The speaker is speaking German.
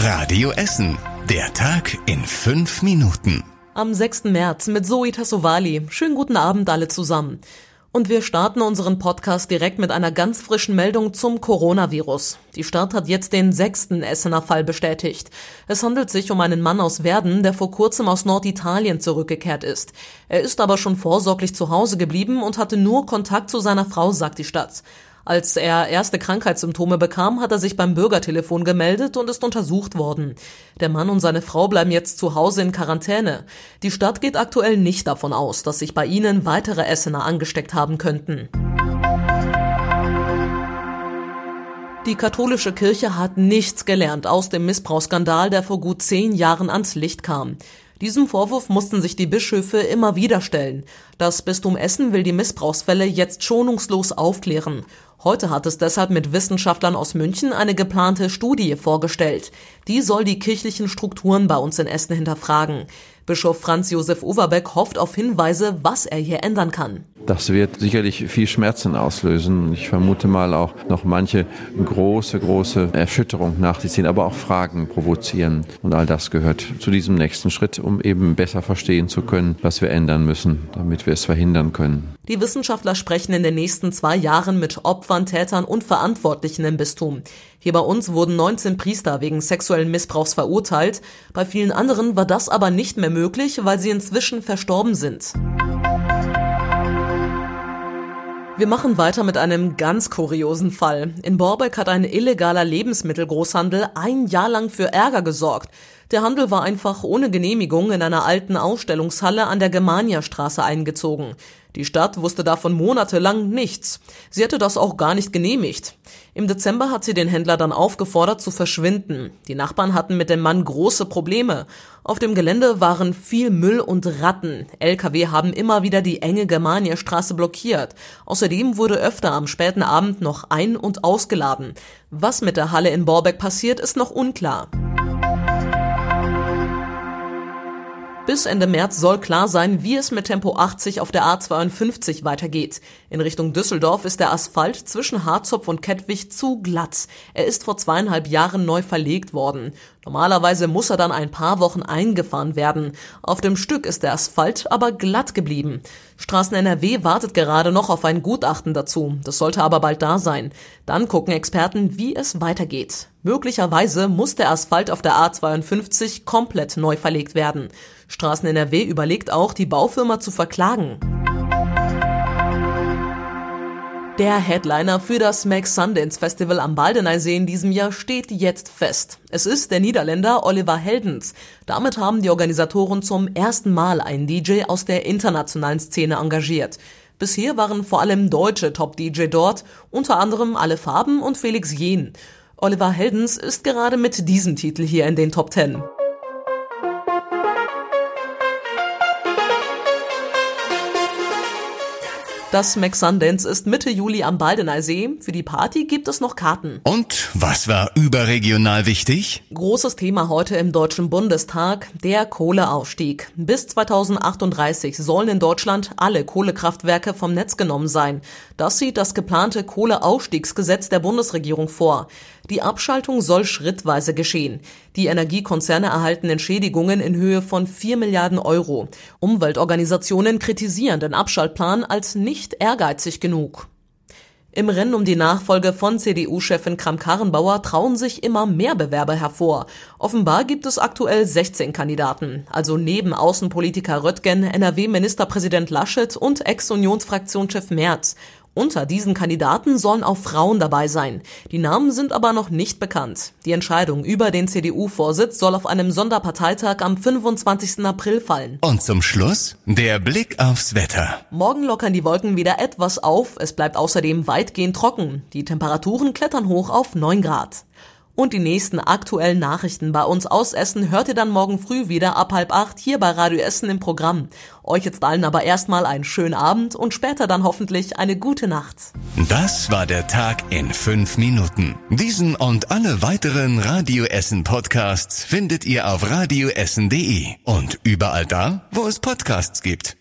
Radio Essen. Der Tag in fünf Minuten. Am 6. März mit Zoe Tassovali. Schönen guten Abend alle zusammen. Und wir starten unseren Podcast direkt mit einer ganz frischen Meldung zum Coronavirus. Die Stadt hat jetzt den sechsten Essener Fall bestätigt. Es handelt sich um einen Mann aus Werden, der vor kurzem aus Norditalien zurückgekehrt ist. Er ist aber schon vorsorglich zu Hause geblieben und hatte nur Kontakt zu seiner Frau, sagt die Stadt. Als er erste Krankheitssymptome bekam, hat er sich beim Bürgertelefon gemeldet und ist untersucht worden. Der Mann und seine Frau bleiben jetzt zu Hause in Quarantäne. Die Stadt geht aktuell nicht davon aus, dass sich bei ihnen weitere Essener angesteckt haben könnten. Die katholische Kirche hat nichts gelernt aus dem Missbrauchsskandal, der vor gut zehn Jahren ans Licht kam. Diesem Vorwurf mussten sich die Bischöfe immer wieder stellen. Das Bistum Essen will die Missbrauchsfälle jetzt schonungslos aufklären. Heute hat es deshalb mit Wissenschaftlern aus München eine geplante Studie vorgestellt. Die soll die kirchlichen Strukturen bei uns in Essen hinterfragen. Bischof Franz Josef Overbeck hofft auf Hinweise, was er hier ändern kann. Das wird sicherlich viel Schmerzen auslösen. Ich vermute mal auch noch manche große, große Erschütterung nach sich ziehen, aber auch Fragen provozieren. Und all das gehört zu diesem nächsten Schritt, um eben besser verstehen zu können, was wir ändern müssen, damit wir es verhindern können. Die Wissenschaftler sprechen in den nächsten zwei Jahren mit Opfern, Tätern und Verantwortlichen im Bistum. Hier bei uns wurden 19 Priester wegen sexuellen Missbrauchs verurteilt. Bei vielen anderen war das aber nicht mehr möglich, weil sie inzwischen verstorben sind. Wir machen weiter mit einem ganz kuriosen Fall. In Borbeck hat ein illegaler Lebensmittelgroßhandel ein Jahr lang für Ärger gesorgt. Der Handel war einfach ohne Genehmigung in einer alten Ausstellungshalle an der Germania-Straße eingezogen. Die Stadt wusste davon monatelang nichts. Sie hätte das auch gar nicht genehmigt. Im Dezember hat sie den Händler dann aufgefordert zu verschwinden. Die Nachbarn hatten mit dem Mann große Probleme. Auf dem Gelände waren viel Müll und Ratten. LKW haben immer wieder die enge Germania-Straße blockiert. Außerdem wurde öfter am späten Abend noch ein- und ausgeladen. Was mit der Halle in Borbeck passiert, ist noch unklar. Bis Ende März soll klar sein, wie es mit Tempo 80 auf der A52 weitergeht. In Richtung Düsseldorf ist der Asphalt zwischen Harzopf und Kettwig zu glatt. Er ist vor zweieinhalb Jahren neu verlegt worden. Normalerweise muss er dann ein paar Wochen eingefahren werden. Auf dem Stück ist der Asphalt aber glatt geblieben. Straßen NRW wartet gerade noch auf ein Gutachten dazu. Das sollte aber bald da sein. Dann gucken Experten, wie es weitergeht. Möglicherweise muss der Asphalt auf der A52 komplett neu verlegt werden. Straßen NRW überlegt auch, die Baufirma zu verklagen. Der Headliner für das Max Sundance Festival am Baldeneysee in diesem Jahr steht jetzt fest. Es ist der Niederländer Oliver Heldens. Damit haben die Organisatoren zum ersten Mal einen DJ aus der internationalen Szene engagiert. Bisher waren vor allem deutsche Top-DJ dort, unter anderem Alle Farben und Felix Jehn. Oliver Heldens ist gerade mit diesem Titel hier in den Top Ten. Das Max Sundance ist Mitte Juli am Baldeneysee. Für die Party gibt es noch Karten. Und was war überregional wichtig? Großes Thema heute im Deutschen Bundestag, der Kohleausstieg. Bis 2038 sollen in Deutschland alle Kohlekraftwerke vom Netz genommen sein. Das sieht das geplante Kohleausstiegsgesetz der Bundesregierung vor. Die Abschaltung soll schrittweise geschehen. Die Energiekonzerne erhalten Entschädigungen in Höhe von 4 Milliarden Euro. Umweltorganisationen kritisieren den Abschaltplan als nicht ehrgeizig genug. Im Rennen um die Nachfolge von CDU-Chefin Kram-Karrenbauer trauen sich immer mehr Bewerber hervor. Offenbar gibt es aktuell 16 Kandidaten, also neben Außenpolitiker Röttgen, NRW-Ministerpräsident Laschet und Ex-Unionsfraktionschef Merz. Unter diesen Kandidaten sollen auch Frauen dabei sein. Die Namen sind aber noch nicht bekannt. Die Entscheidung über den CDU-Vorsitz soll auf einem Sonderparteitag am 25. April fallen. Und zum Schluss der Blick aufs Wetter. Morgen lockern die Wolken wieder etwas auf. Es bleibt außerdem weitgehend trocken. Die Temperaturen klettern hoch auf 9 Grad. Und die nächsten aktuellen Nachrichten bei uns aus Essen hört ihr dann morgen früh wieder ab halb acht hier bei Radio Essen im Programm. Euch jetzt allen aber erstmal einen schönen Abend und später dann hoffentlich eine gute Nacht. Das war der Tag in fünf Minuten. Diesen und alle weiteren Radio Essen Podcasts findet ihr auf radioessen.de und überall da, wo es Podcasts gibt.